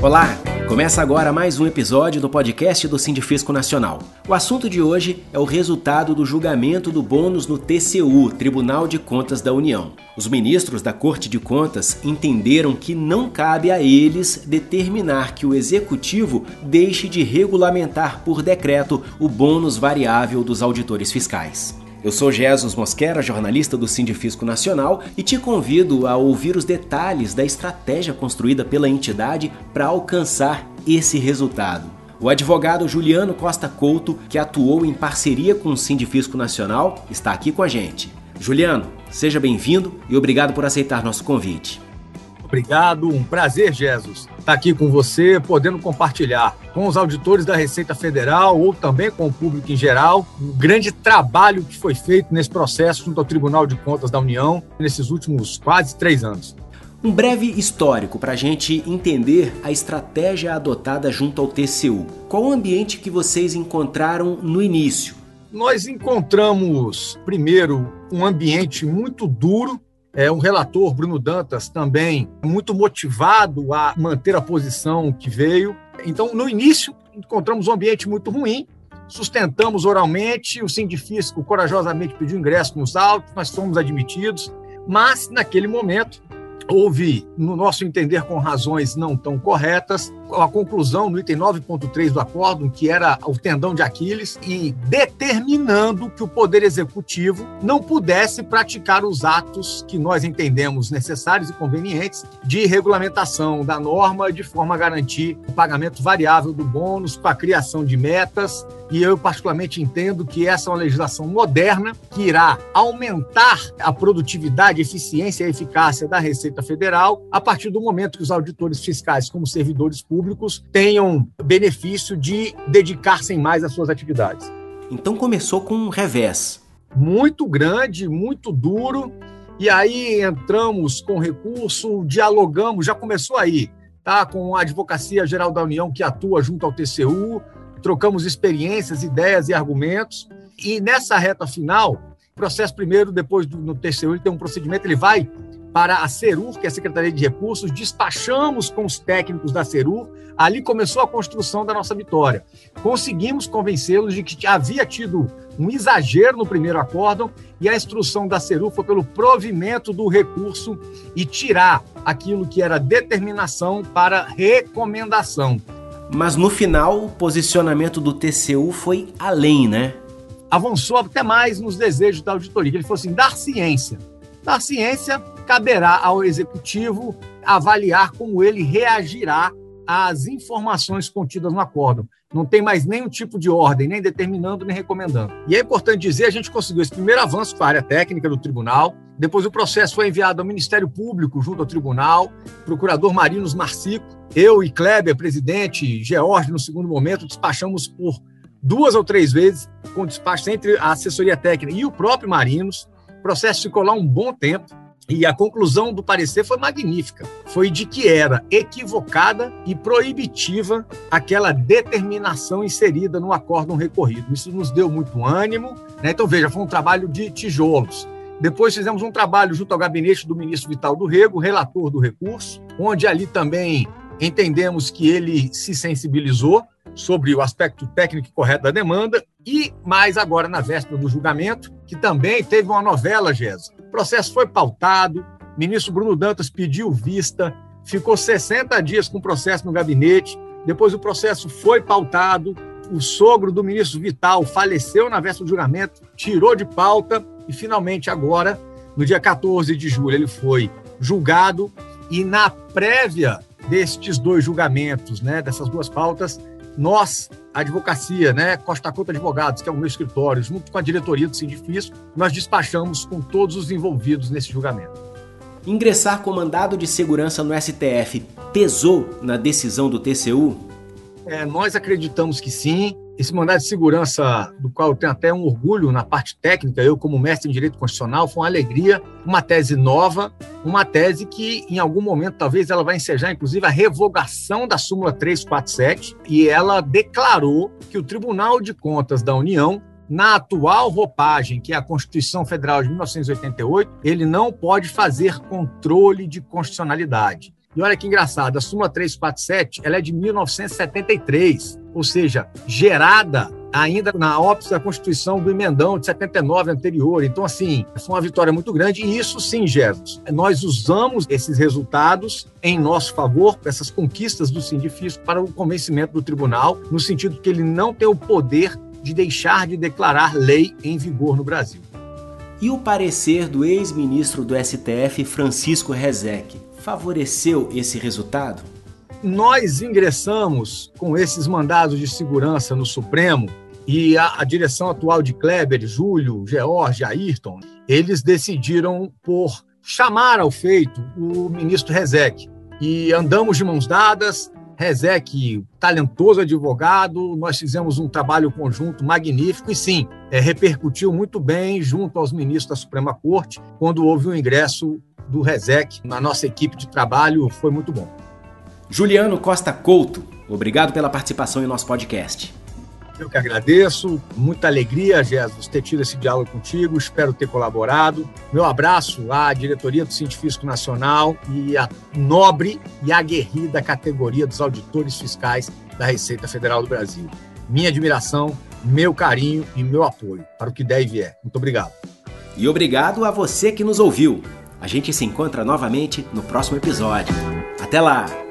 Olá! Começa agora mais um episódio do podcast do Sindifisco Nacional. O assunto de hoje é o resultado do julgamento do bônus no TCU, Tribunal de Contas da União. Os ministros da Corte de Contas entenderam que não cabe a eles determinar que o executivo deixe de regulamentar por decreto o bônus variável dos auditores fiscais. Eu sou Jesus Mosquera, jornalista do Sindifisco Nacional, e te convido a ouvir os detalhes da estratégia construída pela entidade para alcançar esse resultado. O advogado Juliano Costa Couto, que atuou em parceria com o Sindifisco Nacional, está aqui com a gente. Juliano, seja bem-vindo e obrigado por aceitar nosso convite. Obrigado, um prazer, Jesus, estar aqui com você, podendo compartilhar com os auditores da Receita Federal ou também com o público em geral o grande trabalho que foi feito nesse processo junto ao Tribunal de Contas da União nesses últimos quase três anos. Um breve histórico para a gente entender a estratégia adotada junto ao TCU. Qual o ambiente que vocês encontraram no início? Nós encontramos, primeiro, um ambiente muito duro é, um relator, Bruno Dantas, também muito motivado a manter a posição que veio. Então, no início, encontramos um ambiente muito ruim, sustentamos oralmente, o sindifisco corajosamente pediu ingresso com os autos, nós fomos admitidos, mas, naquele momento, houve, no nosso entender, com razões não tão corretas, a conclusão no item 9.3 do acórdão, que era o tendão de Aquiles, e determinando que o Poder Executivo não pudesse praticar os atos que nós entendemos necessários e convenientes de regulamentação da norma, de forma a garantir o pagamento variável do bônus, com a criação de metas. E eu, particularmente, entendo que essa é uma legislação moderna que irá aumentar a produtividade, eficiência e eficácia da Receita Federal a partir do momento que os auditores fiscais, como servidores públicos, públicos tenham benefício de dedicar-se mais às suas atividades. Então começou com um revés. Muito grande, muito duro, e aí entramos com recurso, dialogamos, já começou aí, tá? Com a Advocacia Geral da União que atua junto ao TCU, trocamos experiências, ideias e argumentos, e nessa reta final, processo primeiro, depois do, no TCU, ele tem um procedimento, ele vai para a CERUR, que é a Secretaria de Recursos, despachamos com os técnicos da CERUR, ali começou a construção da nossa vitória. Conseguimos convencê-los de que havia tido um exagero no primeiro acórdão e a instrução da CERUR foi pelo provimento do recurso e tirar aquilo que era determinação para recomendação. Mas no final, o posicionamento do TCU foi além, né? Avançou até mais nos desejos da auditoria. Ele falou assim: dar ciência. Dar ciência caberá ao executivo avaliar como ele reagirá às informações contidas no acórdão. Não tem mais nenhum tipo de ordem, nem determinando, nem recomendando. E é importante dizer, a gente conseguiu esse primeiro avanço para a área técnica do tribunal, depois o processo foi enviado ao Ministério Público junto ao tribunal, procurador Marinos Marcico, eu e Kleber, presidente, George, no segundo momento, despachamos por duas ou três vezes, com despacho entre a assessoria técnica e o próprio Marinos. Processo ficou lá um bom tempo, e a conclusão do parecer foi magnífica. Foi de que era equivocada e proibitiva aquela determinação inserida no acórdão recorrido. Isso nos deu muito ânimo. Né? Então, veja, foi um trabalho de tijolos. Depois fizemos um trabalho junto ao gabinete do ministro Vital do Rego, relator do recurso, onde ali também entendemos que ele se sensibilizou sobre o aspecto técnico correto da demanda e mais agora na véspera do julgamento, que também teve uma novela, Jéssica o processo foi pautado, o ministro Bruno Dantas pediu vista, ficou 60 dias com o processo no gabinete, depois o processo foi pautado, o sogro do ministro Vital faleceu na véspera do julgamento, tirou de pauta e finalmente agora, no dia 14 de julho, ele foi julgado. E na prévia destes dois julgamentos, né, dessas duas pautas, nós, a advocacia, né, Costa Conta Advogados, que é o meu escritório, junto com a diretoria do Sindifisco, nós despachamos com todos os envolvidos nesse julgamento. Ingressar com mandado de segurança no STF pesou na decisão do TCU? É, nós acreditamos que sim. Esse mandado de segurança, do qual eu tenho até um orgulho na parte técnica, eu, como mestre em direito constitucional, foi uma alegria, uma tese nova, uma tese que, em algum momento, talvez ela vai ensejar, inclusive, a revogação da súmula 347, e ela declarou que o Tribunal de Contas da União na atual roupagem, que é a Constituição Federal de 1988, ele não pode fazer controle de constitucionalidade. E olha que engraçado, a súmula 347 ela é de 1973, ou seja, gerada ainda na óptica da Constituição do Emendão de 79 anterior. Então, assim, foi uma vitória muito grande e isso sim, Jesus. Nós usamos esses resultados em nosso favor, essas conquistas do Sindifisco, para o convencimento do tribunal, no sentido que ele não tem o poder de deixar de declarar lei em vigor no Brasil. E o parecer do ex-ministro do STF, Francisco Rezec, favoreceu esse resultado? Nós ingressamos com esses mandados de segurança no Supremo e a, a direção atual de Kleber, Júlio, George, Ayrton, eles decidiram por chamar ao feito o ministro Rezec. E andamos de mãos dadas, Rezec, talentoso advogado, nós fizemos um trabalho conjunto magnífico e sim, é, repercutiu muito bem junto aos ministros da Suprema Corte quando houve o ingresso do Rezec na nossa equipe de trabalho, foi muito bom. Juliano Costa Couto, obrigado pela participação em nosso podcast. Eu que agradeço, muita alegria, Jesus, ter tido esse diálogo contigo, espero ter colaborado. Meu abraço à diretoria do Científico Nacional e à nobre e aguerrida categoria dos auditores fiscais da Receita Federal do Brasil. Minha admiração, meu carinho e meu apoio para o que der e vier. Muito obrigado. E obrigado a você que nos ouviu. A gente se encontra novamente no próximo episódio. Até lá!